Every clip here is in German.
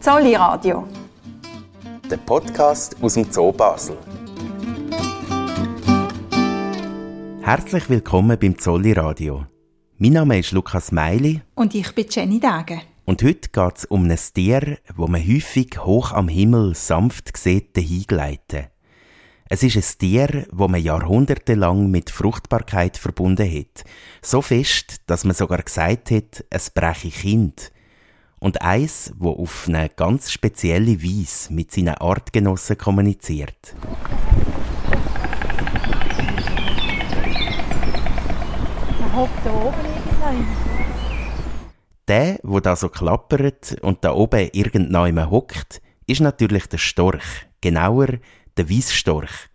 Zolli Radio. Der Podcast aus dem Zoo Basel. Herzlich willkommen beim Zolli Radio. Mein Name ist Lukas Meili. Und ich bin Jenny Dage. Und heute geht es um ein Tier, wo man häufig hoch am Himmel sanft sieht, hingleiten. Es ist ein Tier, wo man jahrhundertelang mit Fruchtbarkeit verbunden hat. So fest, dass man sogar gesagt hat, es breche Kind. Und eins, wo auf eine ganz spezielle Weise mit seinen Artgenossen kommuniziert. Man hockt da oben irgendwann. Der, wo da so klappert und da oben irgendjemand hockt, ist natürlich der Storch. Genauer, der Weisstorch.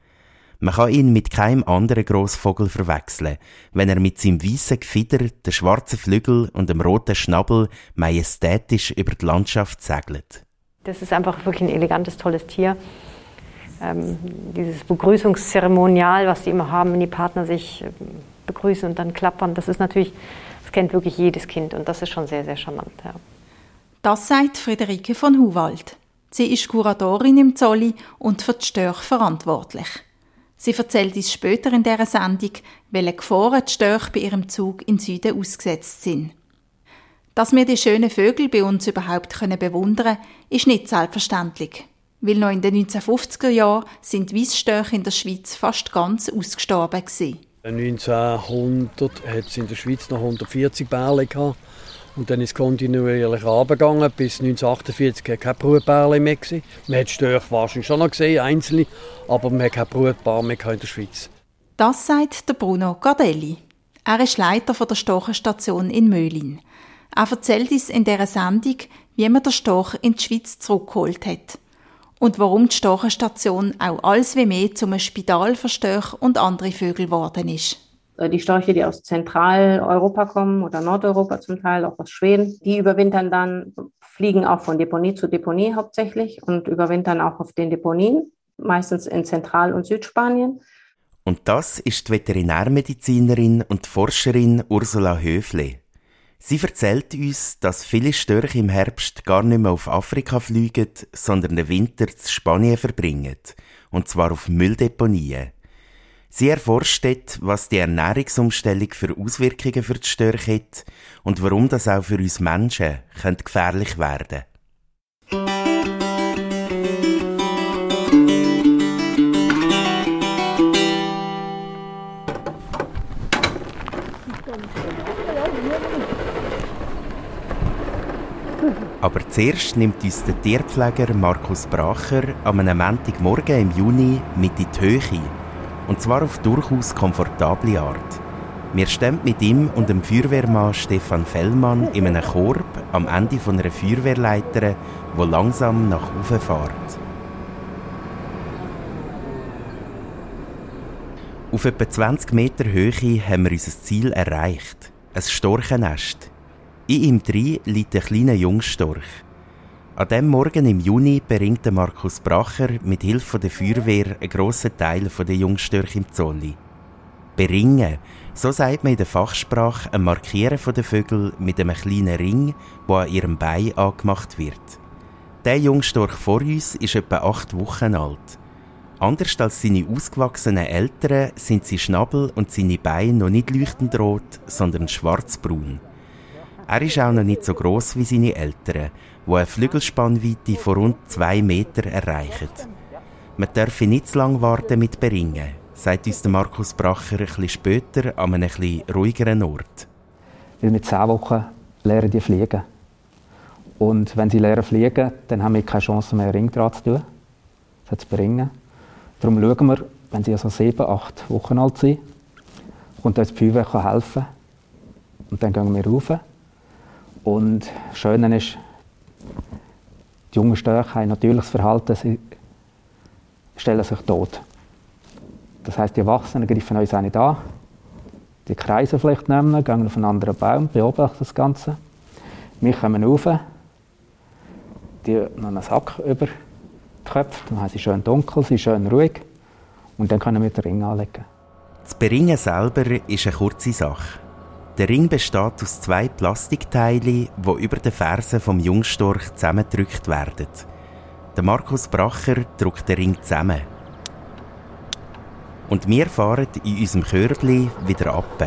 Man kann ihn mit keinem anderen Grossvogel verwechseln, wenn er mit seinem weißen Gefieder, den schwarzen Flügel und dem roten Schnabel majestätisch über die Landschaft segelt. Das ist einfach wirklich ein elegantes, tolles Tier. Ähm, dieses Begrüßungszeremonial, was die immer haben, wenn die Partner sich ähm, begrüßen und dann klappern, das ist natürlich, das kennt wirklich jedes Kind und das ist schon sehr, sehr charmant. Ja. Das sagt Friederike von Huwald. Sie ist Kuratorin im Zolli und für die Störche verantwortlich. Sie erzählt uns später in dieser Sendung, welche Gefahren die Störche bei ihrem Zug in Süden ausgesetzt sind. Dass wir die schönen Vögel bei uns überhaupt können bewundern können, ist nicht selbstverständlich. Weil noch in den 1950er Jahren sind Weissstörche in der Schweiz fast ganz ausgestorben. Gewesen. 1900 hat es in der Schweiz noch 140 Bärle gehabt. Und dann ist es kontinuierlich runtergegangen. Bis 1948 war kein Brutbärle mehr. Man hat Störche wahrscheinlich schon noch gesehen, einzelne, aber man hat kein Brutpaar mehr in der Schweiz. Das sagt Bruno Gardelli. Er ist Leiter der Storchenstation in Möhlin. Er erzählt uns in dieser Sendung, wie man den Storch in die Schweiz zurückgeholt hat. Und warum die Storchenstation auch alles wie mehr zum Spital für Störche und andere Vögel geworden ist. Die Störche, die aus Zentraleuropa kommen oder Nordeuropa zum Teil, auch aus Schweden, die überwintern dann, fliegen auch von Deponie zu Deponie hauptsächlich und überwintern auch auf den Deponien, meistens in Zentral- und Südspanien. Und das ist die Veterinärmedizinerin und Forscherin Ursula Höfle. Sie erzählt uns, dass viele Störche im Herbst gar nicht mehr auf Afrika fliegen, sondern den Winter in Spanien verbringen. Und zwar auf Mülldeponien. Sie erforscht dort, was die Ernährungsumstellung für Auswirkungen für die Störche hat und warum das auch für uns Menschen gefährlich werden könnte. Aber zuerst nimmt uns der Tierpfleger Markus Bracher am Montagmorgen im Juni mit in die Höhe. Und zwar auf durchaus komfortable Art. Wir stehen mit ihm und dem Feuerwehrmann Stefan Fellmann in einem Korb am Ende von einer Feuerwehrleiter, wo langsam nach oben fährt. Auf etwa 20 Meter Höhe haben wir unser Ziel erreicht. Ein Storchennest. In ihm drin liegt ein kleiner Jungstorch. An dem Morgen im Juni bringt Markus Bracher mit Hilfe der Feuerwehr einen grossen Teil der Jungstörche im Zolli. Beringen, so sagt man in der Fachsprache ein Markieren der Vögel mit einem kleinen Ring, der an ihrem Bein angemacht wird. Der Jungstorch vor uns ist etwa acht Wochen alt. Anders als seine ausgewachsenen Eltern sind sein Schnabel und seine Beine noch nicht leuchtend rot, sondern schwarzbraun. Er ist auch noch nicht so groß wie seine Eltern, die eine Flügelspannweite von rund zwei Meter erreichen. Man darf nicht zu lange warten mit Beringen, sagt uns Markus Bracher ein bisschen später an einem etwas ruhigeren Ort. Weil mit zehn Wochen lernen die fliegen. Und wenn sie lernen fliegen, dann haben wir keine Chance mehr, Ringdraht zu tun. Das zu bringen. Darum schauen wir, wenn sie also sieben, acht Wochen alt sind, und uns die Feuerwehr helfen Und dann gehen wir rauf. Und das Schöne ist, die jungen Störche haben natürliches Verhalten, sie stellen sich tot. Das heißt, die Erwachsenen greifen uns auch nicht an. Die kreisen vielleicht nehmen, gehen auf einen anderen Baum, beobachten das Ganze. Wir kommen rauf, die noch einen Sack über die Köpfe, dann haben sie schön dunkel, sie schön ruhig und dann können wir den Ring anlegen. Das Beringen selber ist eine kurze Sache. Der Ring besteht aus zwei Plastikteilen, die über den Fersen vom Jungstorch zusammengedrückt werden. Der Markus Bracher drückt den Ring zusammen. Und wir fahren in unserem Körbli wieder ab.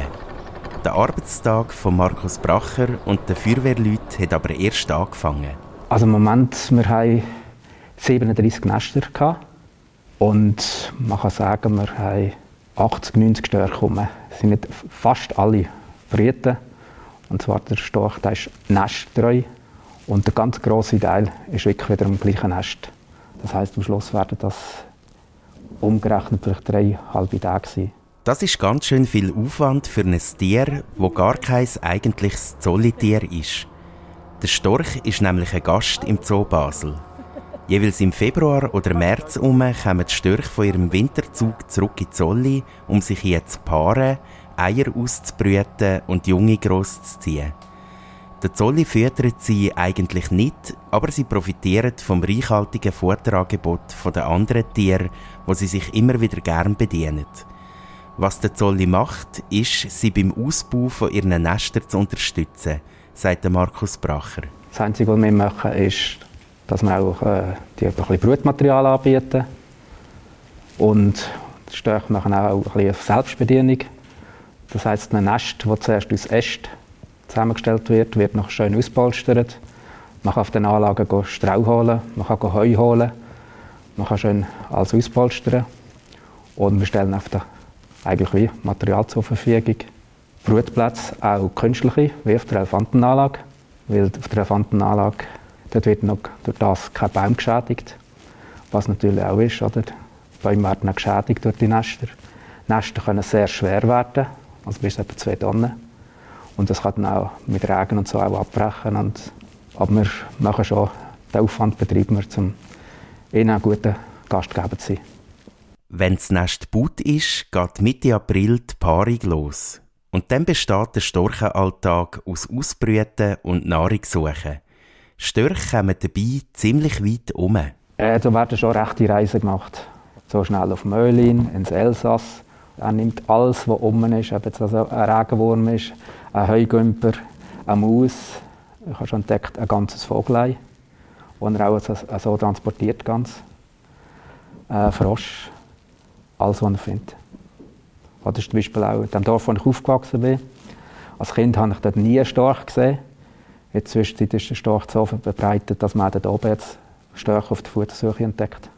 Der Arbeitstag von Markus Bracher und der Feuerwehrleute hat aber erst angefangen. Also im Moment, wir haben 37 Nester gehabt. und man kann sagen, wir haben 80, 90 Störche rum. Es sind nicht fast alle Briten. Und zwar der Storch, der ist nesttreu und der ganz große Teil ist wirklich wieder im gleichen Nest. Das heißt, am Schluss werden das umgerechnet vielleicht drei halbe Tage sein. Das ist ganz schön viel Aufwand für ein Tier, wo gar kein eigentliches Zollitier ist. Der Storch ist nämlich ein Gast im Zoo Basel. Jeweils im Februar oder März um kommen die Störche von ihrem Winterzug zurück in Zolli, um sich hier zu paaren, Eier auszubrüten und Junge großzuziehen. Der Zolli füttert sie eigentlich nicht, aber sie profitieren vom reichhaltigen Futterangebot der anderen Tiere, wo sie sich immer wieder gern bedienen. Was der Zolli macht, ist, sie beim Ausbau von ihren Nestern zu unterstützen, sagt Markus Bracher. Das Einzige, was wir machen, ist, dass wir auch äh, die ein bisschen Brutmaterial anbieten. Und Störche machen auch ein bisschen Selbstbedienung. Das heisst, ein Nest, das zuerst aus Ästen zusammengestellt wird, wird noch schön auspolstert. Man kann auf den Anlagen Strau holen, man kann Heu holen, man kann schön alles auspolstern. Und wir stellen auf der eigentlich wie Material zur Verfügung. Brutplätze, auch künstliche, wie auf der Elefantenanlage. Weil auf der Elefantenanlage dort wird noch durch das kein Baum geschädigt. Was natürlich auch ist, oder? Die Bäume werden geschädigt durch die Nester. Nester können sehr schwer werden, also bis etwa zwei Tonnen. Und das kann dann auch mit Regen und so auch abbrechen. Und, aber wir machen schon den Aufwand, betreiben wir, um ihnen ein guter Gastgeber zu sein. Wenn das Nest gebaut ist, geht Mitte April die Paarung los. Und dann besteht der Storchenalltag aus Ausbrüten und Nahrungssuchen. Störche kommen dabei ziemlich weit um. Äh, da werden schon rechte Reisen gemacht. So schnell auf Möhlin, ins Elsass, er nimmt alles, was oben ist, ob es also ein Regenwurm ist, ein Heugümper, ein Maus. Ich habe schon entdeckt, ein ganzes Vogelei, das er auch so, so transportiert. Ganz. Ein Frosch, alles, was er findet. Oder zum Beispiel auch in dem Dorf, wo ich aufgewachsen bin. Als Kind habe ich dort nie einen Storch gesehen. Inzwischen ist der Storch so verbreitet, dass man dort oben jetzt Störche auf der Futtersuche entdeckt.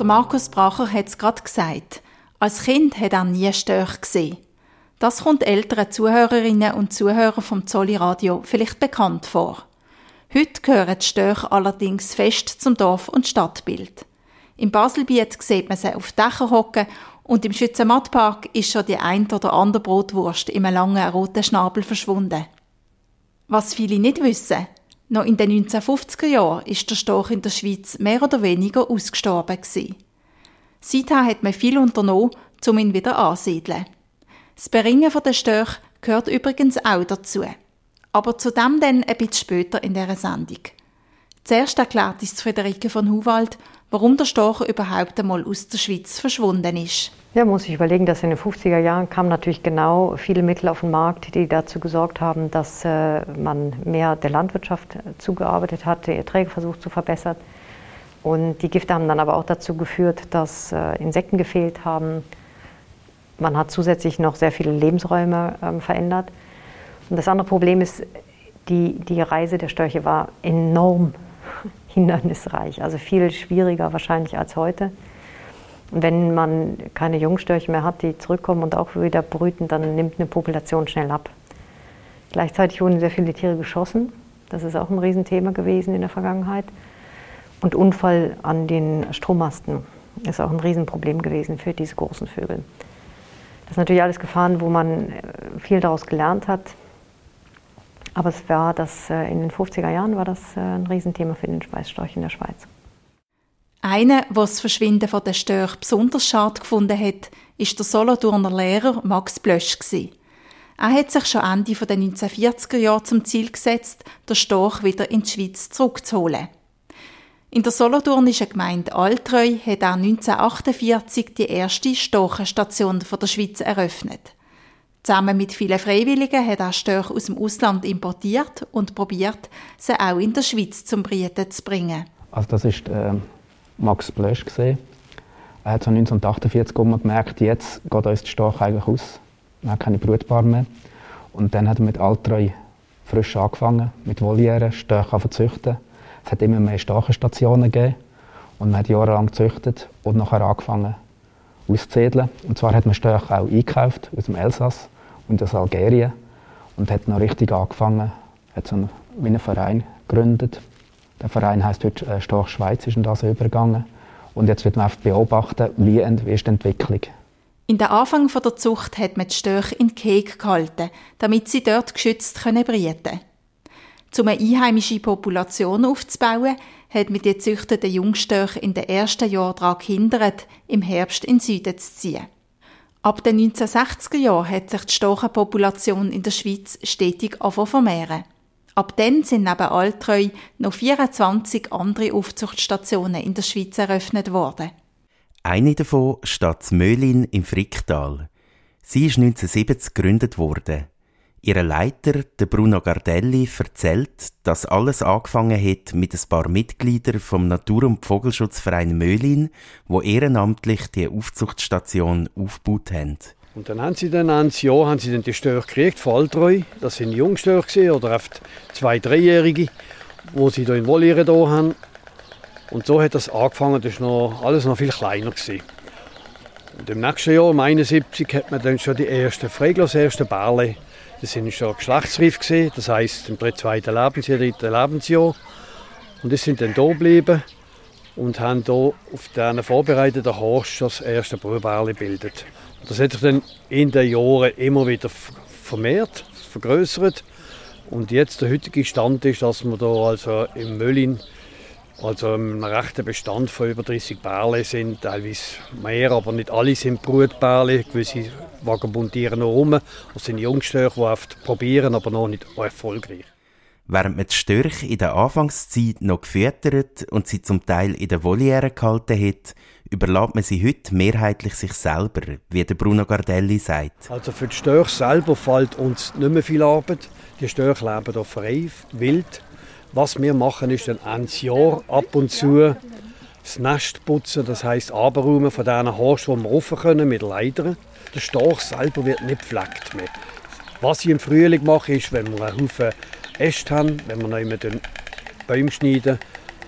Der Markus Bracher hat es gerade gesagt. Als Kind hat er nie Störche gesehen. Das kommt älteren Zuhörerinnen und Zuhörern vom Zolli Radio vielleicht bekannt vor. Heute gehören Störche allerdings fest zum Dorf- und Stadtbild. Im Baselbiet sieht man sie auf Dächern hocken und im Schützenmattpark ist schon die ein oder andere Brotwurst in einem langen roten Schnabel verschwunden. Was viele nicht wissen, noch in den 1950er Jahren ist der Storch in der Schweiz mehr oder weniger ausgestorben. Seither hat man viel unternommen, um ihn wieder anzusiedeln. Das Beringen der Störche gehört übrigens auch dazu. Aber zu dem dann ein bisschen später in dieser Sendung. Zuerst erklärt uns Friederike von Huwald, warum der Storch überhaupt einmal aus der Schweiz verschwunden ist. Ja, muss ich überlegen, dass in den 50er Jahren kamen natürlich genau viele Mittel auf den Markt, die dazu gesorgt haben, dass äh, man mehr der Landwirtschaft zugearbeitet hat, die Erträge versucht zu verbessern. Und die Gifte haben dann aber auch dazu geführt, dass äh, Insekten gefehlt haben. Man hat zusätzlich noch sehr viele Lebensräume äh, verändert. Und das andere Problem ist, die, die Reise der Störche war enorm hindernisreich, also viel schwieriger wahrscheinlich als heute. Wenn man keine Jungstörche mehr hat, die zurückkommen und auch wieder brüten, dann nimmt eine Population schnell ab. Gleichzeitig wurden sehr viele Tiere geschossen. Das ist auch ein Riesenthema gewesen in der Vergangenheit. Und Unfall an den Strommasten ist auch ein Riesenproblem gewesen für diese großen Vögel. Das sind natürlich alles Gefahren, wo man äh, viel daraus gelernt hat. Aber es war das, äh, in den 50er Jahren war das äh, ein Riesenthema für den Weißstorch in der Schweiz. Einer, der das Verschwinden von der Störche besonders schade gefunden hat, ist der Solothurner Lehrer Max Blösch. Er hat sich schon Ende der 1940er Jahre zum Ziel gesetzt, den Storch wieder in die Schweiz zurückzuholen. In der solothurnischen Gemeinde Altreu hat er 1948 die erste Storchenstation der Schweiz eröffnet. Zusammen mit vielen Freiwilligen hat er Störche aus dem Ausland importiert und probiert, sie auch in der Schweiz zum Brieten zu bringen. Also das ist äh, Max Blösch gesehen. Er hat so 1948 gemerkt, jetzt geht uns die Storch eigentlich aus. Wir haben keine Brutpaare mehr. Und dann hat er mit Altreu frisch angefangen, mit Volieren Störche züchten. Es hat immer mehr Stachenstationen gegeben und man hat jahrelang gezüchtet und nachher angefangen auszusedeln. Und zwar hat man Störche auch eingekauft aus dem Elsass und aus Algerien und hat noch richtig angefangen, hat so einen, einen Verein gegründet. Der Verein heißt heute äh, Storch Schweiz, ist in das übergegangen. Und jetzt wird man einfach beobachten, wie, ist die Entwicklung. In der Anfang der Zucht hat man die Störche in Keg gehalten, damit sie dort geschützt können brieten Um eine einheimische Population aufzubauen, hat man die züchteten Jungstörche in den ersten Jahren daran gehindert, im Herbst in den Süden zu ziehen. Ab den 1960er Jahren hat sich die Storchenpopulation in der Schweiz stetig vermehren. Ab dann sind neben Altreu noch 24 andere Aufzuchtstationen in der Schweiz eröffnet worden. Eine davon steht in Möhlin im Fricktal. Sie ist 1970 gegründet worden. Ihr Leiter, der Bruno Gardelli, erzählt, dass alles angefangen hat mit ein paar Mitgliedern vom Natur- und Vogelschutzverein Möhlin, wo ehrenamtlich die Aufzuchtstation aufgebaut haben. Und dann haben sie dann ein Jahr haben sie dann die Störche gekriegt, Falltreu. Das sind Jungstörche oder oft zwei, dreijährige, wo sie da in Voliere da haben. Und so hat das angefangen, das war noch, alles noch viel kleiner. Gewesen. Und im nächsten Jahr, im 71, hat man dann schon die ersten Freglos, ersten Bärle. Das sind schon geschlechtsreif das heisst im zweiten Lebensjahr, dritten Lebensjahr. Und die sind dann da geblieben und haben hier auf diesen vorbereiteten Horst das erste Brutbärle gebildet. Das hat sich dann in den Jahren immer wieder vermehrt, vergrößert. Und jetzt der heutige Stand ist, dass wir hier also im Möllin also ein rechter Bestand von über 30 Bärle sind, teilweise mehr, aber nicht alle sind Brutbärle. Gewisse vagabundieren noch rum. Das sind Jungstörche, die oft probieren, aber noch nicht erfolgreich. Während man die Störche in der Anfangszeit noch gefüttert und sie zum Teil in der Voliere gehalten hat, überlässt man sie heute mehrheitlich sich selber, wie der Bruno Gardelli sagt. Also für die Störche selber fällt uns nicht mehr viel Arbeit. Die Störche leben hier frei, wild was wir machen, ist dann ein Jahr ab und zu das Nest putzen, das heisst abräumen von diesen Horst, die wir offen können mit Leitern. Der Storch selber wird nicht gepflegt mehr. Was ich im Frühling mache, ist, wenn wir einen Haufen Äste haben, wenn wir noch immer Bäume schneiden,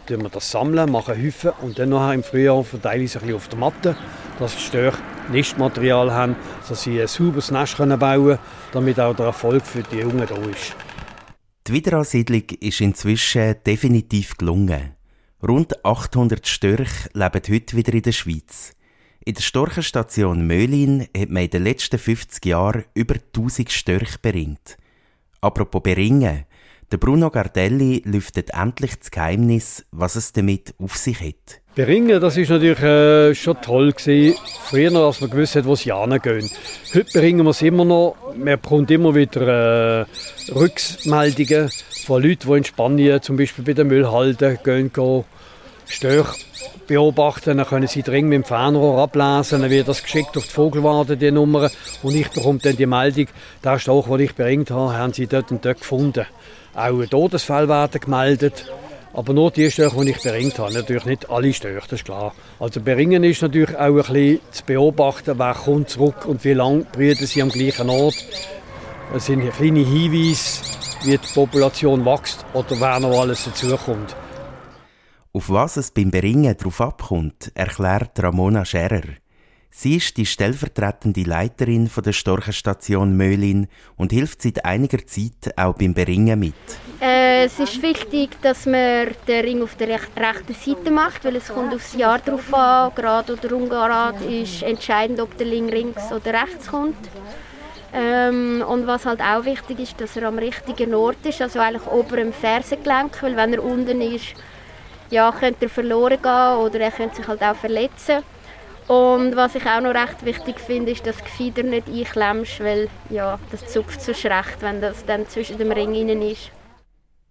sammeln wir das sammeln, machen Häufen und dann nachher im Frühjahr verteile ich es auf der Matte, dass die Störche Nistmaterial haben, dass sie ein sauberes Nest bauen können, damit auch der Erfolg für die Jungen da ist. Die Wiederansiedlung ist inzwischen definitiv gelungen. Rund 800 Störche leben heute wieder in der Schweiz. In der Storchenstation Möhlin hat man in den letzten 50 Jahren über 1000 Störche beringt. Apropos beringen, der Bruno Gardelli lüftet endlich das Geheimnis, was es damit auf sich hat. Beringen, das ist natürlich äh, schon toll gewesen. Früher, als man gewusst hat, wo sie hingehen. Heute bringen wir es immer noch. Man bekommt immer wieder äh, Rückmeldungen von Leuten, die in Spanien zum Beispiel bei den Müllhalden gehen, gehen beobachten. Dann können sie dringend mit dem Fernrohr ablesen. Dann wird das geschickt auf die Vogelwarte, die Nummer. Und ich bekomme dann die Meldung, der Storch, den ich beringt habe, haben sie dort und dort gefunden. Auch Todesfälle werden gemeldet. Aber nur die Störche, die ich beringt habe. Natürlich nicht alle Störche, das ist klar. Also beringen ist natürlich auch ein bisschen zu beobachten, wer kommt zurück und wie lange brüten sie am gleichen Ort. Das sind kleine Hinweise, wie die Population wächst oder wer noch alles dazukommt. Auf was es beim Beringen darauf abkommt, erklärt Ramona Scherer. Sie ist die stellvertretende Leiterin von der Storchenstation Möhlin und hilft seit einiger Zeit auch beim Beringen mit. Äh, es ist wichtig, dass man den Ring auf der rechten Seite macht, weil es kommt aufs Jahr drauf an. Gerade oder ungerade ist entscheidend, ob der Ring links oder rechts kommt. Ähm, und was halt auch wichtig ist, dass er am richtigen Ort ist, also eigentlich ober im Fersengelenk, weil wenn er unten ist, ja, könnte er verloren gehen oder er könnte sich halt auch verletzen. Und was ich auch noch recht wichtig finde, ist, dass du Gefieder nicht einklemmst, weil ja, das zupft so schlecht, wenn das dann zwischen dem Ring innen ist.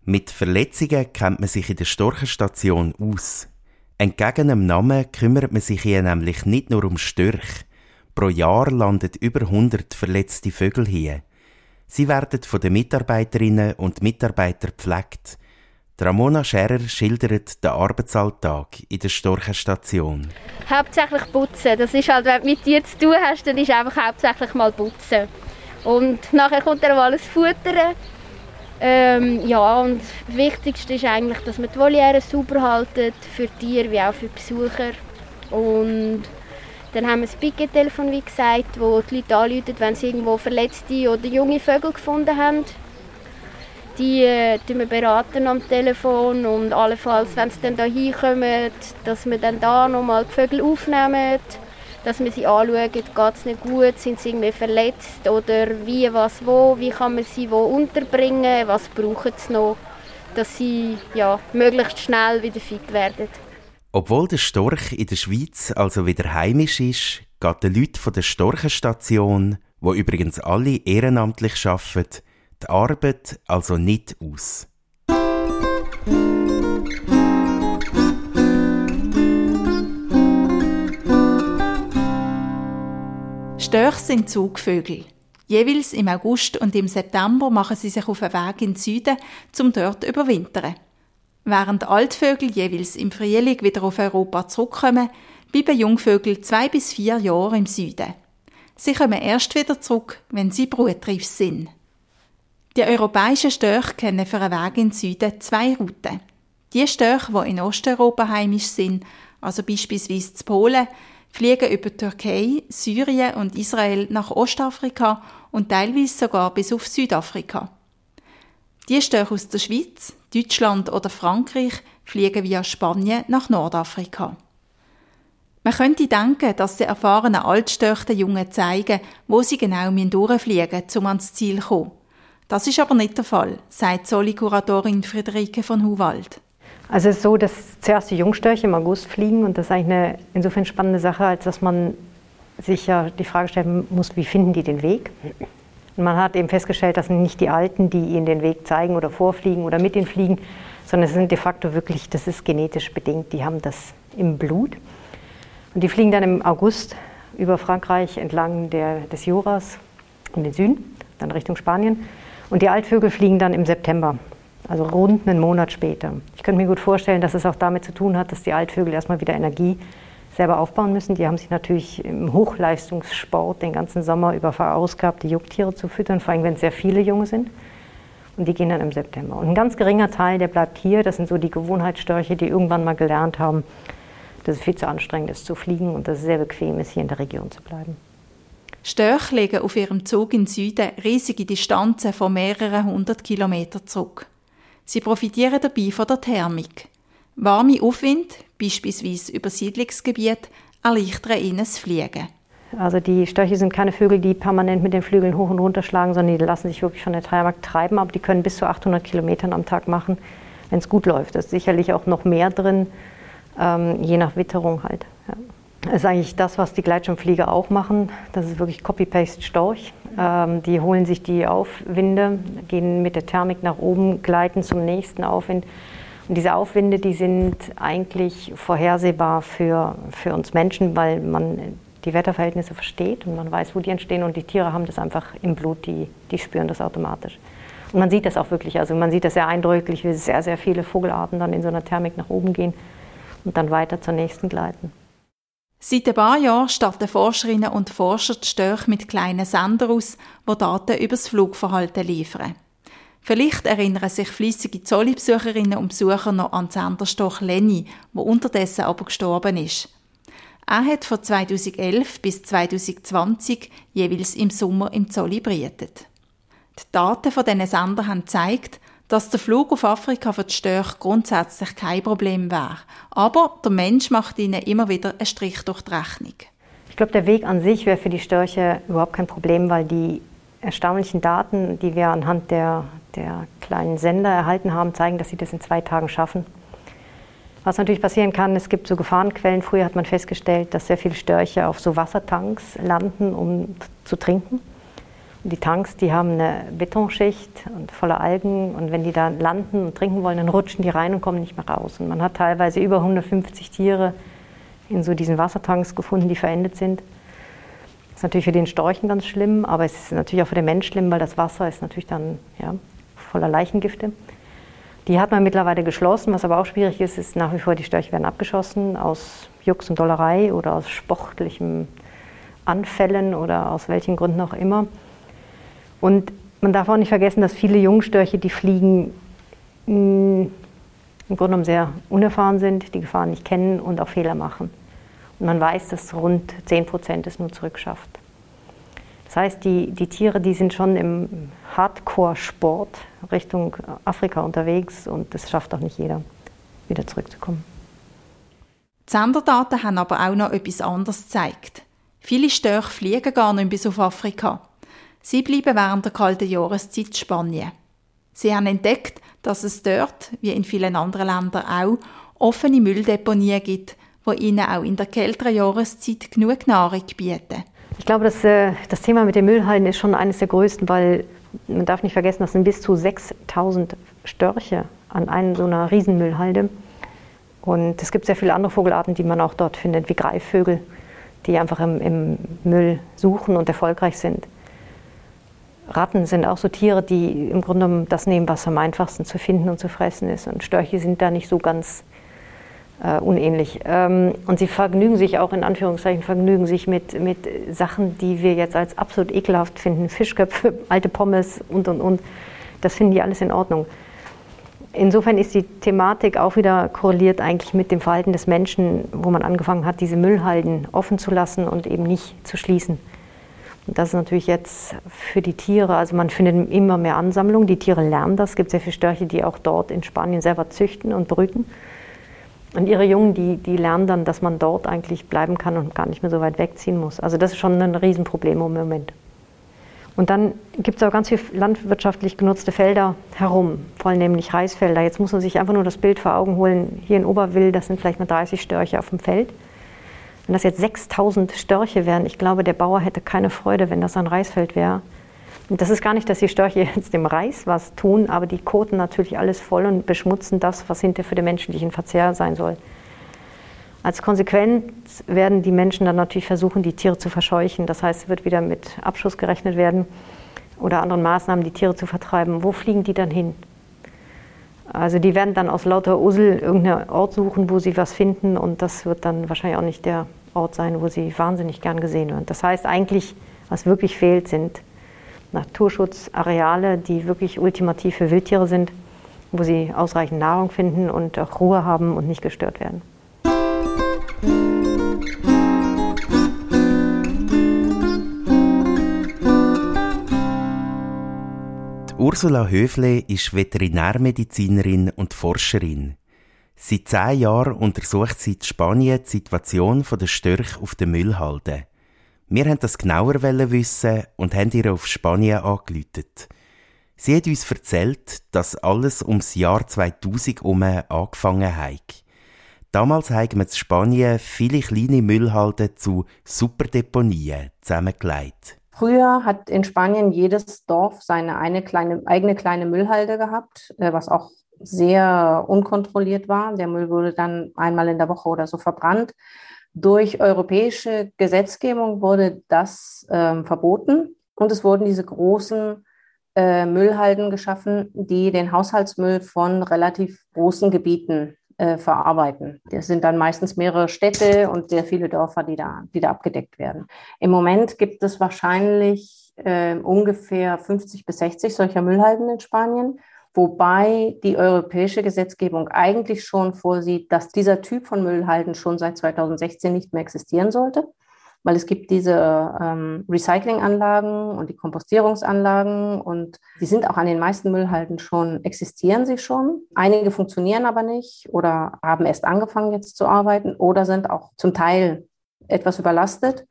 Mit Verletzungen kennt man sich in der Storchenstation aus. Entgegen dem Namen kümmert man sich hier nämlich nicht nur um Störche. Pro Jahr landet über 100 verletzte Vögel hier. Sie werden von den Mitarbeiterinnen und Mitarbeitern gepflegt. Ramona Scherer schildert den Arbeitsalltag in der Storchenstation. Hauptsächlich putzen. Das ist halt, wenn du mit dir zu tun hast, dann ist einfach hauptsächlich mal putzen. Und nachher kommt dann alles Futtern. Ähm, ja, und das Wichtigste ist eigentlich, dass man die Voliere sauber halten, für Tiere wie auch für Besucher. Und dann haben wir das Picket-Telefon, wie gesagt, wo die Leute anrufen, wenn sie irgendwo verletzte oder junge Vögel gefunden haben. Die äh, wir beraten am Telefon und allenfalls, wenn sie dann da hinkommen, dass wir dann da nochmal die Vögel aufnehmen, dass wir sie anschauen, geht es nicht gut, sind sie irgendwie verletzt oder wie, was, wo, wie kann man sie wo unterbringen, was brauchen sie noch, dass sie ja, möglichst schnell wieder fit werden. Obwohl der Storch in der Schweiz also wieder heimisch ist, geht den Leuten von der Storchenstation, wo übrigens alle ehrenamtlich arbeiten, die Arbeit also nicht aus. Störche sind Zugvögel. Jeweils im August und im September machen sie sich auf den Weg in den Süden, um dort zu überwintern. Während Altvögel jeweils im Frühling wieder auf Europa zurückkommen, bleiben Jungvögel zwei bis vier Jahre im Süden. Sie kommen erst wieder zurück, wenn sie brutreif sind. Die europäischen Störche kennen für einen Weg in den Süden zwei Routen. Die Störche, die in Osteuropa heimisch sind, also beispielsweise zu Polen, fliegen über Türkei, Syrien und Israel nach Ostafrika und teilweise sogar bis auf Südafrika. Die Störche aus der Schweiz, Deutschland oder Frankreich fliegen via Spanien nach Nordafrika. Man könnte denken, dass die erfahrenen Altstörche den Jungen zeigen, wo sie genau durchfliegen müssen, um ans Ziel zu kommen. Das ist aber nicht der Fall, sagt Soli-Kuratorin Friederike von Huwald. Also es ist so, dass zuerst die Jungstörche im August fliegen und das ist eigentlich eine insofern spannende Sache, als dass man sich ja die Frage stellen muss, wie finden die den Weg? Und man hat eben festgestellt, das sind nicht die Alten, die ihnen den Weg zeigen oder vorfliegen oder mit ihnen fliegen, sondern es sind de facto wirklich, das ist genetisch bedingt, die haben das im Blut. Und die fliegen dann im August über Frankreich entlang der, des Juras in den Süden, dann Richtung Spanien. Und die Altvögel fliegen dann im September also rund einen Monat später. Ich könnte mir gut vorstellen, dass es auch damit zu tun hat, dass die Altvögel erstmal wieder Energie selber aufbauen müssen. Die haben sich natürlich im Hochleistungssport den ganzen Sommer über verausgabt, die Jucktiere zu füttern, vor allem wenn es sehr viele Junge sind. Und die gehen dann im September. Und ein ganz geringer Teil, der bleibt hier. Das sind so die Gewohnheitsstörche, die irgendwann mal gelernt haben, dass es viel zu anstrengend ist zu fliegen und dass es sehr bequem ist, hier in der Region zu bleiben. Störche legen auf ihrem Zug in Süden riesige Distanzen von mehreren hundert Kilometern zurück. Sie profitieren dabei von der Thermik. Warme Aufwind, beispielsweise über Siedlungsgebiet, erleichtern ihnen das Fliegen. Also die Störche sind keine Vögel, die permanent mit den Flügeln hoch und runter schlagen, sondern die lassen sich wirklich von der Thermik treiben, aber die können bis zu 800 Kilometern am Tag machen, wenn es gut läuft. Da ist sicherlich auch noch mehr drin, ähm, je nach Witterung halt. Ja. Das ist eigentlich das, was die Gleitschirmflieger auch machen. Das ist wirklich Copy-Paste-Storch. Ähm, die holen sich die Aufwinde, gehen mit der Thermik nach oben, gleiten zum nächsten Aufwind. Und diese Aufwinde, die sind eigentlich vorhersehbar für, für uns Menschen, weil man die Wetterverhältnisse versteht und man weiß, wo die entstehen. Und die Tiere haben das einfach im Blut, die, die spüren das automatisch. Und man sieht das auch wirklich. Also man sieht das sehr eindrücklich, wie sehr, sehr viele Vogelarten dann in so einer Thermik nach oben gehen und dann weiter zur nächsten gleiten. Seit ein paar Jahren starten Forscherinnen und Forscher die Störche mit kleinen Sendern aus, die Daten über das Flugverhalten liefern. Vielleicht erinnern sich fließige Zolli-Besucherinnen und Besucher noch an den Senderstorch Lenny, der unterdessen aber gestorben ist. Er hat von 2011 bis 2020 jeweils im Sommer im Zolli brietet. Die Daten von diesen Sendern haben gezeigt, dass der Flug auf Afrika für die Störche grundsätzlich kein Problem wäre. Aber der Mensch macht ihnen immer wieder einen Strich durch die Rechnung. Ich glaube, der Weg an sich wäre für die Störche überhaupt kein Problem, weil die erstaunlichen Daten, die wir anhand der, der kleinen Sender erhalten haben, zeigen, dass sie das in zwei Tagen schaffen. Was natürlich passieren kann, es gibt so Gefahrenquellen. Früher hat man festgestellt, dass sehr viele Störche auf so Wassertanks landen, um zu trinken. Die Tanks, die haben eine Betonschicht und voller Algen und wenn die da landen und trinken wollen, dann rutschen die rein und kommen nicht mehr raus. Und man hat teilweise über 150 Tiere in so diesen Wassertanks gefunden, die verendet sind. Das ist natürlich für den Storchen ganz schlimm, aber es ist natürlich auch für den Mensch schlimm, weil das Wasser ist natürlich dann ja, voller Leichengifte. Die hat man mittlerweile geschlossen, was aber auch schwierig ist, ist nach wie vor, die Störche werden abgeschossen aus Jux und Dollerei oder aus sportlichen Anfällen oder aus welchen Gründen auch immer. Und man darf auch nicht vergessen, dass viele Jungstörche, die fliegen, mm, im Grunde genommen sehr unerfahren sind, die Gefahren nicht kennen und auch Fehler machen. Und man weiß, dass rund 10 Prozent es nur zurückschafft. Das heißt, die, die Tiere, die sind schon im Hardcore-Sport Richtung Afrika unterwegs und das schafft auch nicht jeder, wieder zurückzukommen. Die Senderdaten haben aber auch noch etwas anderes gezeigt. Viele Störche fliegen gar nicht bis auf Afrika. Sie bleiben während der kalten Jahreszeit in Spanien. Sie haben entdeckt, dass es dort, wie in vielen anderen Ländern auch, offene Mülldeponien gibt, wo ihnen auch in der kälteren Jahreszeit genug Nahrung bieten. Ich glaube, dass, äh, das Thema mit den Müllhalden ist schon eines der größten, weil man darf nicht vergessen, das sind bis zu 6000 Störche an einer so einer Riesenmüllhalde. Und es gibt sehr viele andere Vogelarten, die man auch dort findet, wie Greifvögel, die einfach im, im Müll suchen und erfolgreich sind. Ratten sind auch so Tiere, die im Grunde genommen das nehmen, was am einfachsten zu finden und zu fressen ist. Und Störche sind da nicht so ganz äh, unähnlich. Ähm, und sie vergnügen sich auch, in Anführungszeichen, vergnügen sich mit, mit Sachen, die wir jetzt als absolut ekelhaft finden. Fischköpfe, alte Pommes und, und, und. Das finden die alles in Ordnung. Insofern ist die Thematik auch wieder korreliert eigentlich mit dem Verhalten des Menschen, wo man angefangen hat, diese Müllhalden offen zu lassen und eben nicht zu schließen. Das ist natürlich jetzt für die Tiere, also man findet immer mehr Ansammlungen, die Tiere lernen das. Es gibt sehr viele Störche, die auch dort in Spanien selber züchten und brüten. Und ihre Jungen, die, die lernen dann, dass man dort eigentlich bleiben kann und gar nicht mehr so weit wegziehen muss. Also das ist schon ein Riesenproblem im Moment. Und dann gibt es auch ganz viele landwirtschaftlich genutzte Felder herum, vor allem nämlich Reisfelder. Jetzt muss man sich einfach nur das Bild vor Augen holen. Hier in Oberwill, das sind vielleicht mal 30 Störche auf dem Feld. Wenn das jetzt 6000 Störche wären, ich glaube, der Bauer hätte keine Freude, wenn das ein Reisfeld wäre. Und das ist gar nicht, dass die Störche jetzt dem Reis was tun, aber die koten natürlich alles voll und beschmutzen das, was hinter für den menschlichen Verzehr sein soll. Als Konsequenz werden die Menschen dann natürlich versuchen, die Tiere zu verscheuchen. Das heißt, es wird wieder mit Abschuss gerechnet werden oder anderen Maßnahmen, die Tiere zu vertreiben. Wo fliegen die dann hin? Also die werden dann aus lauter Usel irgendeinen Ort suchen, wo sie was finden und das wird dann wahrscheinlich auch nicht der Ort sein, wo sie wahnsinnig gern gesehen werden. Das heißt eigentlich, was wirklich fehlt, sind Naturschutzareale, die wirklich ultimativ für Wildtiere sind, wo sie ausreichend Nahrung finden und auch Ruhe haben und nicht gestört werden. Ursula Höfle ist Veterinärmedizinerin und Forscherin. Seit zehn Jahren untersucht sie in Spanien die Situation der Störche auf den Müllhalden. Wir wollten das genauer wissen und haben ihr auf Spanien angelütet. Sie hat uns erzählt, dass alles ums Jahr 2000 herum angefangen hat. Damals haben wir in Spanien viele kleine Müllhalden zu Superdeponien zusammengelegt. Früher hat in Spanien jedes Dorf seine eine kleine, eigene kleine Müllhalde gehabt, äh, was auch sehr unkontrolliert war. Der Müll wurde dann einmal in der Woche oder so verbrannt. Durch europäische Gesetzgebung wurde das ähm, verboten und es wurden diese großen äh, Müllhalden geschaffen, die den Haushaltsmüll von relativ großen Gebieten äh, verarbeiten. Das sind dann meistens mehrere Städte und sehr viele Dörfer, die da, die da abgedeckt werden. Im Moment gibt es wahrscheinlich äh, ungefähr 50 bis 60 solcher Müllhalden in Spanien wobei die europäische Gesetzgebung eigentlich schon vorsieht, dass dieser Typ von Müllhalden schon seit 2016 nicht mehr existieren sollte, weil es gibt diese ähm, Recyclinganlagen und die Kompostierungsanlagen und die sind auch an den meisten Müllhalden schon, existieren sie schon. Einige funktionieren aber nicht oder haben erst angefangen jetzt zu arbeiten oder sind auch zum Teil etwas überlastet.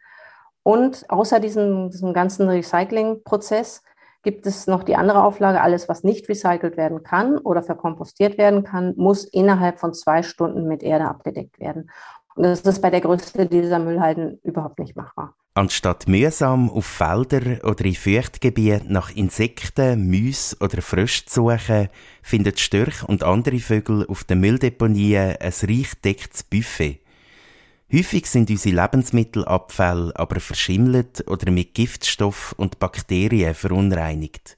Und außer diesem, diesem ganzen Recyclingprozess gibt es noch die andere Auflage, alles, was nicht recycelt werden kann oder verkompostiert werden kann, muss innerhalb von zwei Stunden mit Erde abgedeckt werden. Und das ist bei der Größe dieser Müllhalden überhaupt nicht machbar. Anstatt mühsam auf Felder oder in Feuchtgebieten nach Insekten, Müs oder Fröschen zu suchen, finden Störche und andere Vögel auf den Mülldeponien ein reich decktes Buffet. Häufig sind unsere Lebensmittelabfälle aber verschimmelt oder mit Giftstoff und Bakterien verunreinigt.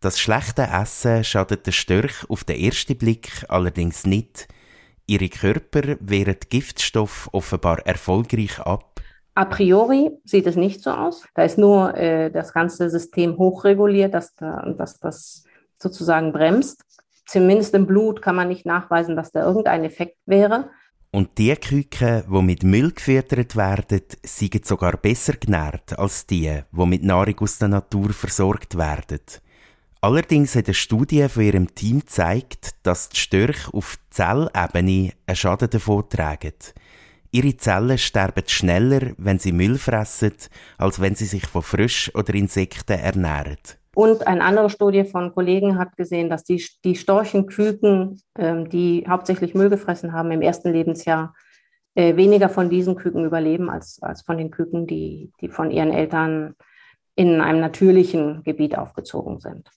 Das schlechte Essen schadet der Störch auf den ersten Blick allerdings nicht. Ihre Körper wehren Giftstoff offenbar erfolgreich ab A priori sieht es nicht so aus. Da ist nur äh, das ganze System hochreguliert, dass, da, dass das sozusagen bremst. Zumindest im Blut kann man nicht nachweisen, dass da irgendein Effekt wäre. Und die Küken, die mit Müll gefüttert werden, sind sogar besser genährt als die, die mit Nahrung aus der Natur versorgt werden. Allerdings hat eine Studie von ihrem Team gezeigt, dass die Störche auf Zellebene einen Schaden davon tragen. Ihre Zellen sterben schneller, wenn sie Müll fressen, als wenn sie sich von Frisch- oder Insekten ernähren. Und eine andere Studie von Kollegen hat gesehen, dass die, die Storchenküken, ähm, die hauptsächlich Müll gefressen haben im ersten Lebensjahr, äh, weniger von diesen Küken überleben als, als von den Küken, die, die von ihren Eltern in einem natürlichen Gebiet aufgezogen sind.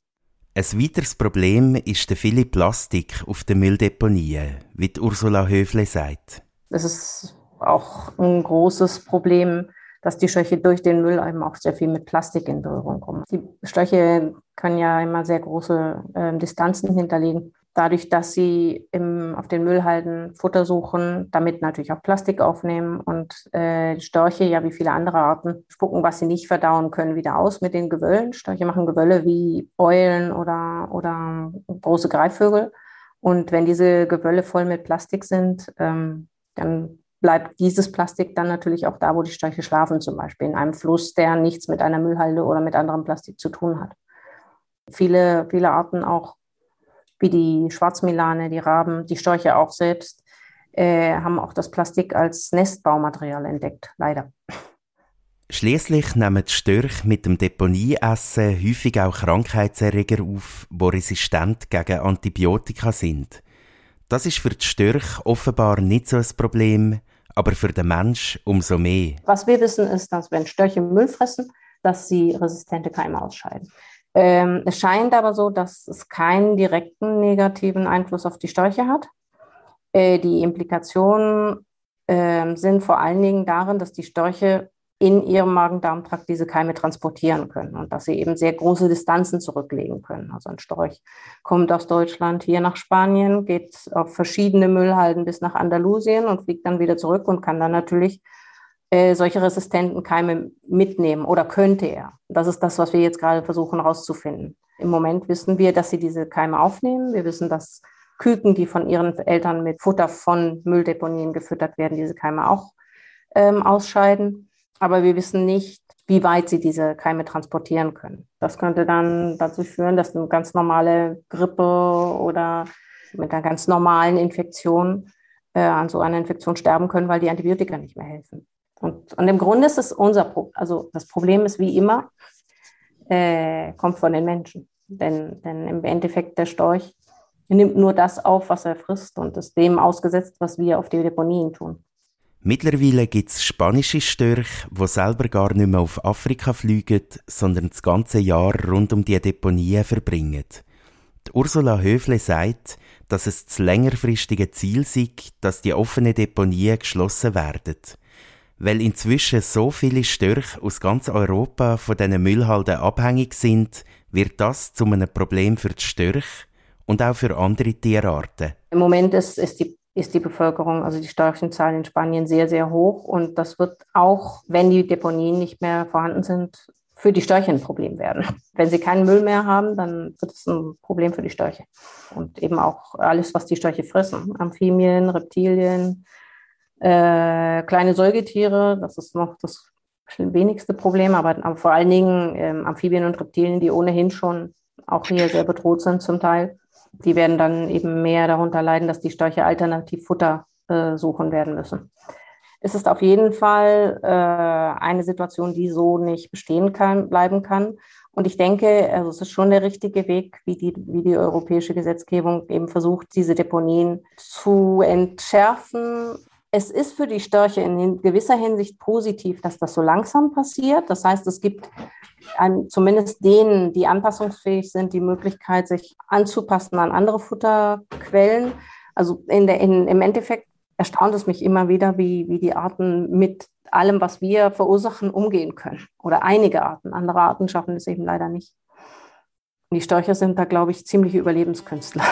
Ein weiteres Problem ist der viele Plastik auf den Mülldeponien, wie Ursula Höfle sagt. Das ist auch ein großes Problem, dass die Störche durch den Müll eben auch sehr viel mit Plastik in Berührung kommen. Die Störche können ja immer sehr große äh, Distanzen hinterlegen. Dadurch, dass sie im, auf den Müllhalden Futter suchen, damit natürlich auch Plastik aufnehmen und äh, Störche, ja wie viele andere Arten, spucken, was sie nicht verdauen können, wieder aus mit den Gewöllen. Störche machen Gewölle wie Eulen oder, oder große Greifvögel. Und wenn diese Gewölle voll mit Plastik sind, ähm, dann bleibt dieses Plastik dann natürlich auch da, wo die Störche schlafen, zum Beispiel in einem Fluss, der nichts mit einer Müllhalde oder mit anderem Plastik zu tun hat. Viele, viele Arten auch, wie die Schwarzmilane, die Raben, die Störche auch selbst, äh, haben auch das Plastik als Nestbaumaterial entdeckt, leider. Schließlich nehmen die Störche mit dem Deponieessen häufig auch Krankheitserreger auf, die resistent gegen Antibiotika sind. Das ist für die Störche offenbar nicht so ein Problem, aber für den Mensch umso mehr. Was wir wissen, ist, dass wenn Störche Müll fressen, dass sie resistente Keime ausscheiden. Ähm, es scheint aber so, dass es keinen direkten negativen Einfluss auf die Störche hat. Äh, die Implikationen äh, sind vor allen Dingen darin, dass die Störche in ihrem Magen-Darm-Trakt diese Keime transportieren können und dass sie eben sehr große Distanzen zurücklegen können. Also ein Storch kommt aus Deutschland hier nach Spanien, geht auf verschiedene Müllhalden bis nach Andalusien und fliegt dann wieder zurück und kann dann natürlich äh, solche resistenten Keime mitnehmen oder könnte er. Das ist das, was wir jetzt gerade versuchen herauszufinden. Im Moment wissen wir, dass sie diese Keime aufnehmen. Wir wissen, dass Küken, die von ihren Eltern mit Futter von Mülldeponien gefüttert werden, diese Keime auch ähm, ausscheiden aber wir wissen nicht, wie weit sie diese Keime transportieren können. Das könnte dann dazu führen, dass eine ganz normale Grippe oder mit einer ganz normalen Infektion äh, an so einer Infektion sterben können, weil die Antibiotika nicht mehr helfen. Und, und im Grunde ist es unser Problem. Also das Problem ist wie immer, äh, kommt von den Menschen. Denn, denn im Endeffekt der Storch nimmt nur das auf, was er frisst und ist dem ausgesetzt, was wir auf die Deponien tun. Mittlerweile gibt es spanische Störche, die selber gar nicht mehr auf Afrika fliegen, sondern das ganze Jahr rund um die Deponien verbringen. Die Ursula Höfle sagt, dass es das längerfristige Ziel sei, dass die offenen Deponien geschlossen werden. Weil inzwischen so viele Störche aus ganz Europa von diesen Müllhalden abhängig sind, wird das zu einem Problem für die Störche und auch für andere Tierarten. Im Moment ist, ist die ist die Bevölkerung, also die Störchenzahl in Spanien sehr, sehr hoch. Und das wird auch, wenn die Deponien nicht mehr vorhanden sind, für die Störche ein Problem werden. Wenn sie keinen Müll mehr haben, dann wird es ein Problem für die Störche. Und eben auch alles, was die Störche fressen. Amphibien, Reptilien, äh, kleine Säugetiere, das ist noch das wenigste Problem, aber, vor allen Dingen ähm, Amphibien und Reptilien, die ohnehin schon auch hier sehr bedroht sind zum Teil die werden dann eben mehr darunter leiden, dass die Störche alternativ Futter äh, suchen werden müssen. Es ist auf jeden Fall äh, eine Situation, die so nicht bestehen kann, bleiben kann. Und ich denke, also es ist schon der richtige Weg, wie die, wie die europäische Gesetzgebung eben versucht, diese Deponien zu entschärfen, Es ist für die Störche in gewisser Hinsicht positiv, dass das so langsam passiert. Das heißt, es gibt an, zumindest denen, die anpassungsfähig sind, die Möglichkeit, sich anzupassen an andere Futterquellen. Also in der, in, im Endeffekt erstaunt es mich immer wieder, wie, wie die Arten mit allem, was wir verursachen, umgehen können. Oder einige Arten. Andere Arten schaffen es eben leider nicht. Die Störche sind da, glaube ich, ziemliche Überlebenskünstler.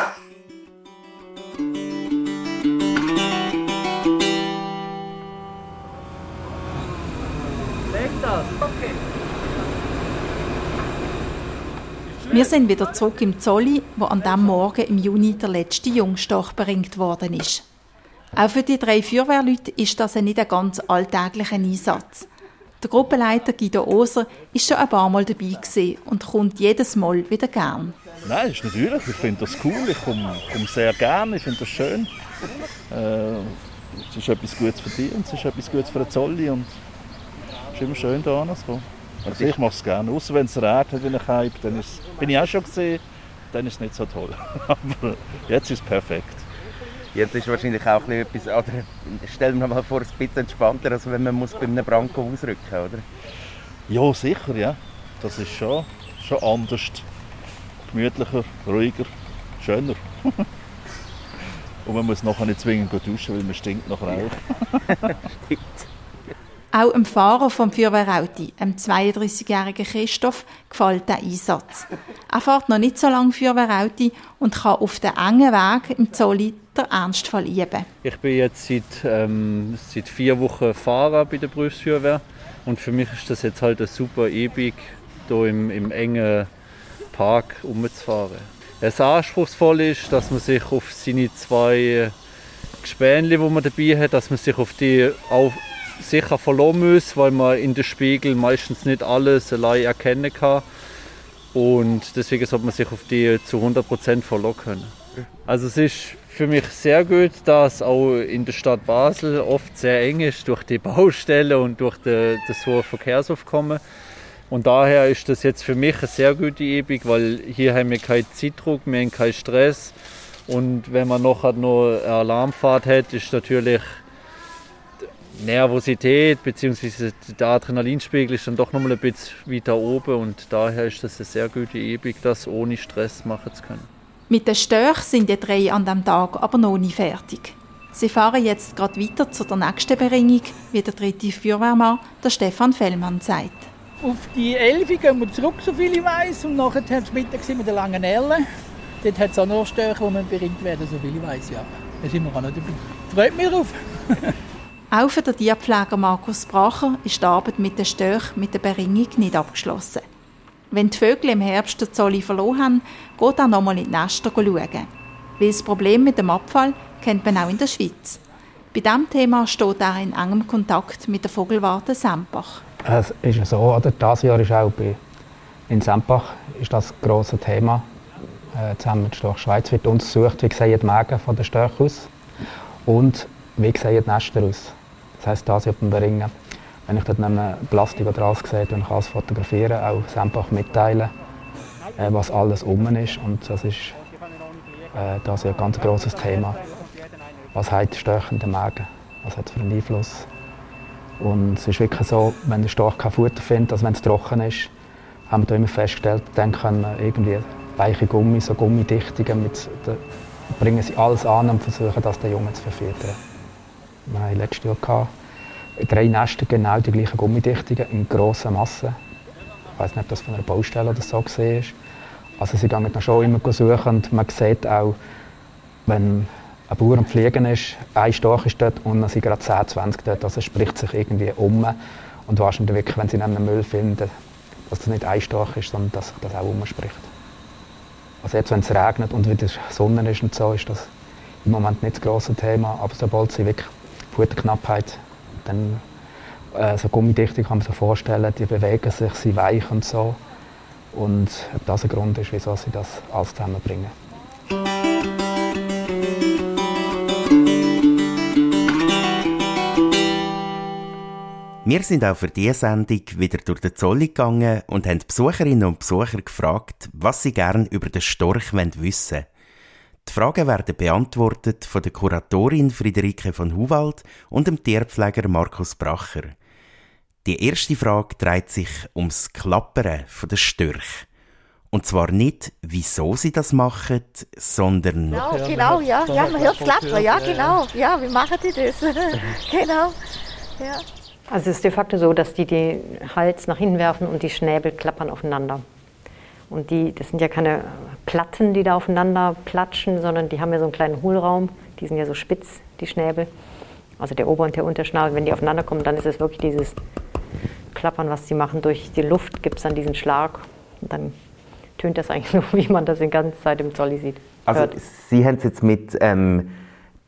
Wir sind wieder zurück im Zolli, wo an diesem Morgen im Juni der letzte Jungstorch beringt worden ist. Auch für die drei Feuerwehrleute ist das nicht ein ganz alltäglicher Einsatz. Der Gruppenleiter Guido Oser ist schon ein paar Mal dabei und kommt jedes Mal wieder gern. Nein, ist natürlich. Ich finde das cool. Ich komme, komme sehr gerne. Ich finde das schön. Äh, es ist etwas Gutes für dich und es ist etwas Gutes für den Zolli. Und es ist immer schön, hier hinzukommen. Also ich mache es gerne. Außer wenn es regnet wie ein Hype, dann ist, bin ich auch schon gesehen, dann ist es nicht so toll. Aber jetzt ist es perfekt. Jetzt ist wahrscheinlich auch etwas, oder stellen wir mal vor, ein bisschen entspannter, als wenn man muss bei einem Branko ausrücken oder? Ja, sicher, ja. Das ist schon, schon anders. Gemütlicher, ruhiger, schöner. Und man muss nachher nicht zwingend duschen, weil man stinkt nach Rauch. Stimmt. Auch dem Fahrer vom Feuerwehrauto, dem 32-jährigen Christoph, gefällt der Einsatz. Er fährt noch nicht so lange Feuerwehrauto und kann auf dem engen Weg im Zolli den Ernstfall üben. Ich bin jetzt seit, ähm, seit vier Wochen Fahrer bei der Berufsfeuerwehr und für mich ist das jetzt halt eine super Ebig, hier im, im engen Park umzufahren. Das anspruchsvoll ist, dass man sich auf seine zwei Gespänli, die man dabei hat, dass man sich auf die auf sicher verloren muss, weil man in den Spiegel meistens nicht alles allein erkennen kann. Und deswegen sollte man sich auf die zu 100% verlassen können. Also es ist für mich sehr gut, dass auch in der Stadt Basel oft sehr eng ist durch die Baustelle und durch die, das hohe Verkehrsaufkommen. Und daher ist das jetzt für mich eine sehr gute Übung, weil hier haben wir keinen Zeitdruck, wir haben keinen Stress. Und wenn man noch eine Alarmfahrt hat, ist natürlich Nervosität bzw. der Adrenalinspiegel ist dann doch noch mal ein bisschen weiter oben und daher ist das eine sehr gute Übung, das ohne Stress machen zu können. Mit den Störchen sind die drei an diesem Tag aber noch nicht fertig. Sie fahren jetzt gerade weiter zu der nächsten Beringung, wie der dritte Feuerwehrmann, der Stefan Fellmann, sagt. Auf die Elfi gehen wir zurück, so viel ich weiß, und nachher haben wir Mittag mit der langen Elle. Dort hat es auch noch Störchen, die beringt werden, so viel ich weiß, ja. Da sind wir auch noch dabei. Freut mich drauf. Auch für den Tierpfleger Markus Bracher ist die Arbeit mit den Störchen mit der Beringung nicht abgeschlossen. Wenn die Vögel im Herbst den Zolli verloren haben, geht er nochmal in die Nester schauen. Weil das Problem mit dem Abfall kennt man auch in der Schweiz. Bei diesem Thema steht er in engem Kontakt mit der Vogelwarte Sempach. Es ist so, oder? dieses Jahr ist auch bei, in Sempach ist das grosses Thema. Äh, zusammen mit Storch Schweiz wird untersucht, wie sehen die Mägen von der Störche aus und wie sehen die Nester aus. Das heisst, das auf dem Beringen. Wenn ich dort einen Plastik oder alles sehe, dann kann ich alles fotografieren, auch einfach mitteilen, äh, was alles um ist. Und das ist äh, das ist ein ganz grosses Thema. Was hat stechende Magen? Was hat es für einen Einfluss? Und es ist wirklich so, wenn der Storch kein Futter findet, also wenn es trocken ist, haben wir immer festgestellt, dann können irgendwie weiche Gummi, so Gummidichtungen, mit, bringen sie alles an und versuchen, das den Jungen zu verfüttern. Wir hatten letztes Jahr gehabt, drei Nester genau die gleichen Gummidichtungen in grosser Masse. Ich weiß nicht, ob das von einer Baustelle oder so war. Also sie gehen schon immer suchen und man sieht auch, wenn ein Bauer am Fliegen ist, ein Storch ist dort und dann sind gerade 10, 20 dort, also es spricht sich irgendwie um. Und wahrscheinlich wirklich, wenn sie einen Müll finden, dass das nicht ein Storch ist, sondern dass sich das auch umspricht. Also jetzt, wenn es regnet und wieder Sonne ist und so, ist das im Moment nicht das grosse Thema, aber sobald sie wirklich Futterknappheit. Dann, äh, so Gummidichte kann man sich vorstellen, die bewegen sich, sie weich und so. Und ob das ein Grund ist, wieso sie das alles zusammenbringen. Wir sind auch für diese Sendung wieder durch den Zoll gegangen und haben Besucherinnen und Besucher gefragt, was sie gerne über den Storch wissen wollen. Die Fragen werden beantwortet von der Kuratorin Friederike von Huwald und dem Tierpfleger Markus Bracher. Die erste Frage dreht sich ums Klappern der Störche. Und zwar nicht, wieso sie das machen, sondern... Genau, genau, ja, ja man hört Klappern, ja, genau. Ja, wie machen die das? genau, ja. Also es ist de facto so, dass die den Hals nach hinten werfen und die Schnäbel klappern aufeinander. Und die, das sind ja keine Platten, die da aufeinander platschen, sondern die haben ja so einen kleinen Hohlraum. Die sind ja so spitz, die Schnäbel. Also der Ober- und der Unterschnabel, wenn die aufeinander kommen, dann ist es wirklich dieses Klappern, was sie machen. Durch die Luft gibt es dann diesen Schlag. Und dann tönt das eigentlich so, wie man das die ganze Zeit im Zolli sieht. Also hört. Sie haben es jetzt mit... Ähm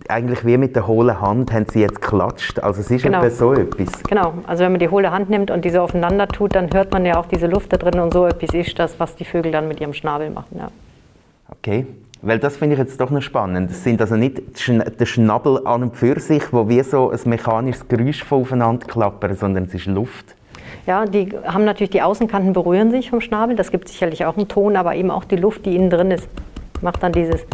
eigentlich wie mit der hohlen Hand haben sie jetzt geklatscht. Also es ist Genau. etwa so etwas. Genau, also wenn man die hohle Hand nimmt und diese aufeinander tut, dann hört man ja auch diese Luft da drin und so etwas ist das, was die Vögel dann mit ihrem Schnabel machen. Ja. Okay. Weil das finde ich jetzt doch noch spannend. Es sind also nicht die Schn- der Schnabel an und für sich, wo wie so ein mechanisches Geräusch aufeinander klappern, sondern es ist Luft. Ja, die haben natürlich, die Außenkanten berühren sich vom Schnabel, das gibt sicherlich auch einen Ton, aber eben auch die Luft, die innen drin ist, macht dann dieses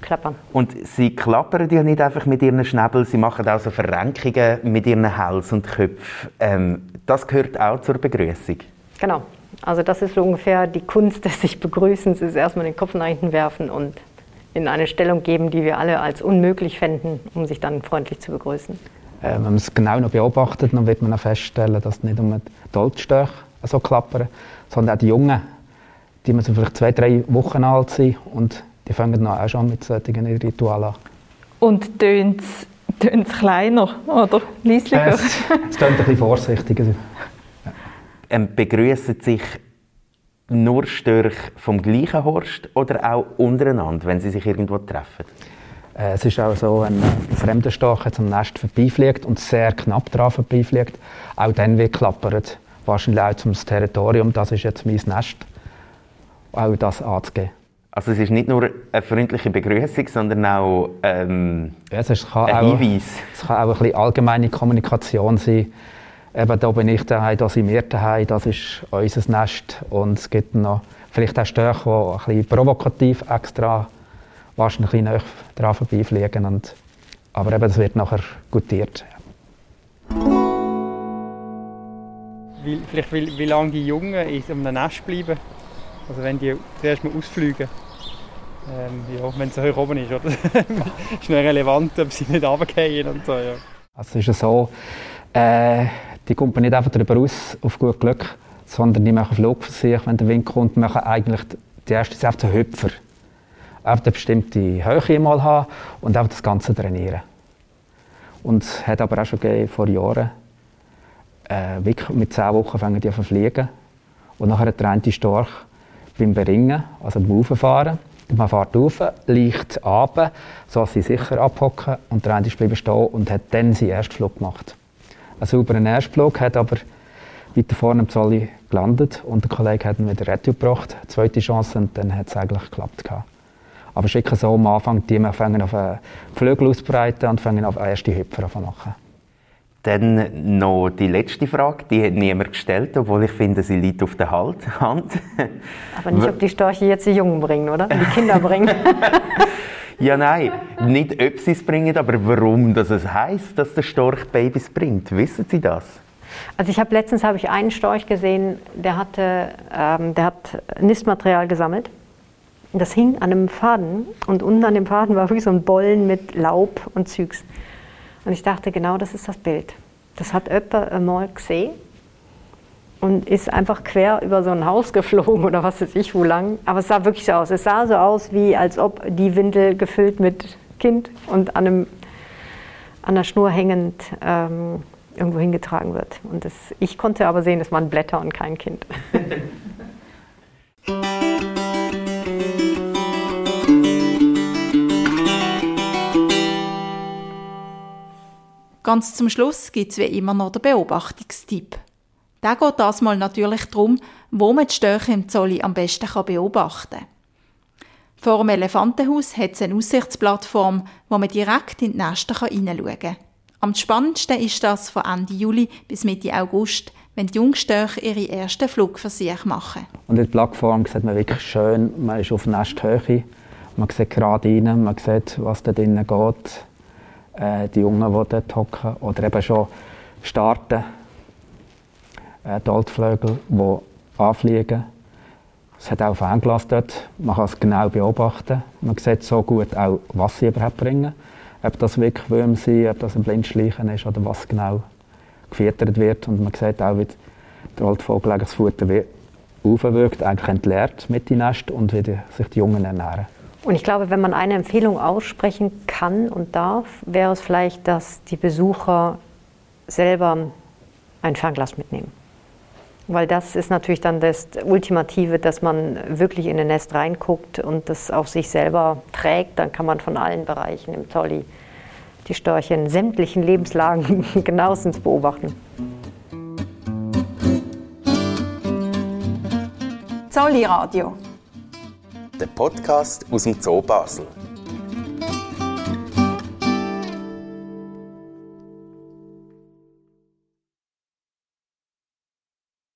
Klappern. Und sie klappern ja nicht einfach mit ihren Schnäbel, sie machen auch so Verrenkungen mit ihren Hals und Köpfen. Ähm, das gehört auch zur Begrüßung. Genau, also das ist so ungefähr die Kunst des sich Begrüßens, ist erstmal den Kopf nach hinten werfen und in eine Stellung geben, die wir alle als unmöglich fänden, um sich dann freundlich zu begrüßen. Äh, wenn man es genau noch beobachtet, dann wird man auch feststellen, dass nicht nur die Altstöche so klappern, sondern auch die Jungen, die man so vielleicht zwei, drei Wochen alt sind und die fangen noch auch schon mit solchen Ritualen an. Und tönt es kleiner oder leislicher? Es, es klingt ein bisschen vorsichtiger. Ähm, begrüßen sich nur Störche vom gleichen Horst oder auch untereinander, wenn sie sich irgendwo treffen? Äh, Es ist auch so, wenn ein fremder Storch jetzt am Nest vorbeifliegt und sehr knapp dran vorbeifliegt, auch dann wird klappert. Wahrscheinlich auch zum Territorium, das ist jetzt mein Nest. Auch das anzugeben. Also es ist nicht nur eine freundliche Begrüßung, sondern auch ähm, Ja, es kann ein auch, Hinweis. Es kann auch ein bisschen allgemeine Kommunikation sein. Eben, da bin ich daheim, da sind wir daheim, das ist unser Nest. Und es gibt noch vielleicht auch Störche, die ein bisschen provokativ extra wahrscheinlich ein bisschen dran vorbeifliegen. Und, aber eben, das wird nachher gutiert. wie, vielleicht wie, wie lange die Jungen in einem Nest bleiben. Also wenn die zuerst mal ausfliegen. Ähm, ja, wenn es hoch oben ist. Oder? ist noch relevant, ob sie nicht runterfallen und so. Ja. Also es ist so, äh, die kommen nicht einfach darüber aus auf gut Glück, sondern die machen Flugversuche, wenn der Wind kommt, machen eigentlich die erste Saft zu Hüpfer. Einfach eine bestimmte Höhe mal haben und einfach das Ganze trainieren. Und es hat aber auch schon gegeben, vor Jahren, äh, mit zehn Wochen fangen die an zu fliegen. Und nachher der eine Storch beim Beringen, also beim Auffahren, man fährt rauf, leicht runter, so dass sie sicher abhocken und der ist bleiben stehen und hat dann seinen Erstflug gemacht. Ein sauberer Erstflug, hat aber weiter vorne im Zolli gelandet und der Kollege hat ihn wieder retour gebracht, zweite Chance und dann hat es eigentlich geklappt. gehabt. Aber wirklich so, am Anfang, die fangen auf einen Flügel ausbreiten und fangen auf erste Hüpfer machen. Dann noch die letzte Frage, die hat niemand gestellt, obwohl ich finde, sie liegt auf der Halt- Hand. Aber nicht, ob die Störche jetzt die Jungen bringen, oder? Die Kinder bringen. Ja, nein, nicht ob sie es bringen, aber warum dass es heißt, dass der Storch Babys bringt. Wissen Sie das? Also ich habe letztens habe ich einen Storch gesehen, der hatte, ähm, der hat Nistmaterial gesammelt. Das hing an einem Faden und unten an dem Faden war wirklich so ein Bollen mit Laub und Zügs. Und ich dachte, genau das ist das Bild. Das hat jemand einmal gesehen und ist einfach quer über so ein Haus geflogen oder was weiß ich wo lang. Aber es sah wirklich so aus. Es sah so aus, wie als ob die Windel gefüllt mit Kind und an, einem, an der Schnur hängend ähm, irgendwo hingetragen wird. Und das, ich konnte aber sehen, es waren Blätter und kein Kind. Ganz zum Schluss gibt es wie immer noch den Beobachtungstipp. Der geht das mal natürlich darum, wo man die Störche im Zolli am besten beobachten kann. Vor dem Elefantenhaus hat es eine Aussichtsplattform, wo man direkt in die Nester hineinschauen kann. Am spannendsten ist das von Ende Juli bis Mitte August, wenn die Jungstörche ihre ersten Flugversuche machen. Und der Plattform sieht man wirklich schön, man ist auf Nesthöhe, man sieht gerade rein, man sieht, was da drinnen geht, äh, die Jungen, die dort hocken, oder eben schon starten, äh, die Altvögel, die anfliegen. Es hat auch Fernglas dort, man kann es genau beobachten. Man sieht so gut auch, was sie überhaupt bringen. Ob das wirklich Würmer sind, ob das ein Blindschleichen ist oder was genau gefüttert wird. Und man sieht auch, wie der Altvogel das Futter aufwirkt, eigentlich entleert mit den Nest und wie sich die Jungen ernähren. Und ich glaube, wenn man eine Empfehlung aussprechen kann und darf, wäre es vielleicht, dass die Besucher selber ein Fernglas mitnehmen. Weil das ist natürlich dann das Ultimative, dass man wirklich in ein Nest reinguckt und das auf sich selber trägt. Dann kann man von allen Bereichen im Zolli die Störche in sämtlichen Lebenslagen genauestens beobachten. Zolli Radio. Der Podcast aus dem Zoo Basel.